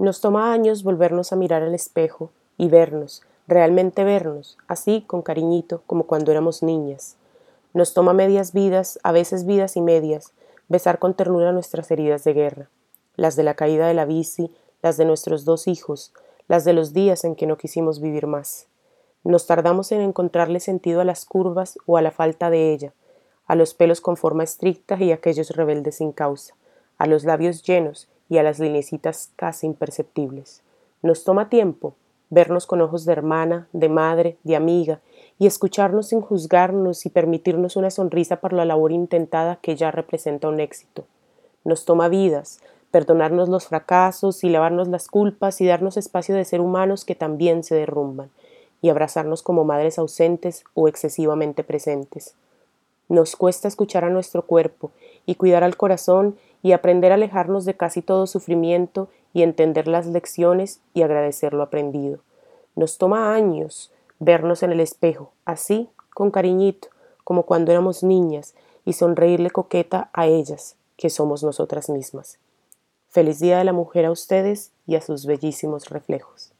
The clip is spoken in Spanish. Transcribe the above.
Nos toma años volvernos a mirar al espejo y vernos, realmente vernos, así con cariñito como cuando éramos niñas. Nos toma medias vidas, a veces vidas y medias, besar con ternura nuestras heridas de guerra, las de la caída de la bici, las de nuestros dos hijos, las de los días en que no quisimos vivir más. Nos tardamos en encontrarle sentido a las curvas o a la falta de ella, a los pelos con forma estricta y aquellos rebeldes sin causa, a los labios llenos y a las linecitas casi imperceptibles. Nos toma tiempo vernos con ojos de hermana, de madre, de amiga, y escucharnos sin juzgarnos y permitirnos una sonrisa por la labor intentada que ya representa un éxito. Nos toma vidas, perdonarnos los fracasos y lavarnos las culpas y darnos espacio de ser humanos que también se derrumban, y abrazarnos como madres ausentes o excesivamente presentes. Nos cuesta escuchar a nuestro cuerpo y cuidar al corazón y aprender a alejarnos de casi todo sufrimiento y entender las lecciones y agradecer lo aprendido. Nos toma años vernos en el espejo, así, con cariñito, como cuando éramos niñas, y sonreírle coqueta a ellas, que somos nosotras mismas. Feliz Día de la Mujer a ustedes y a sus bellísimos reflejos.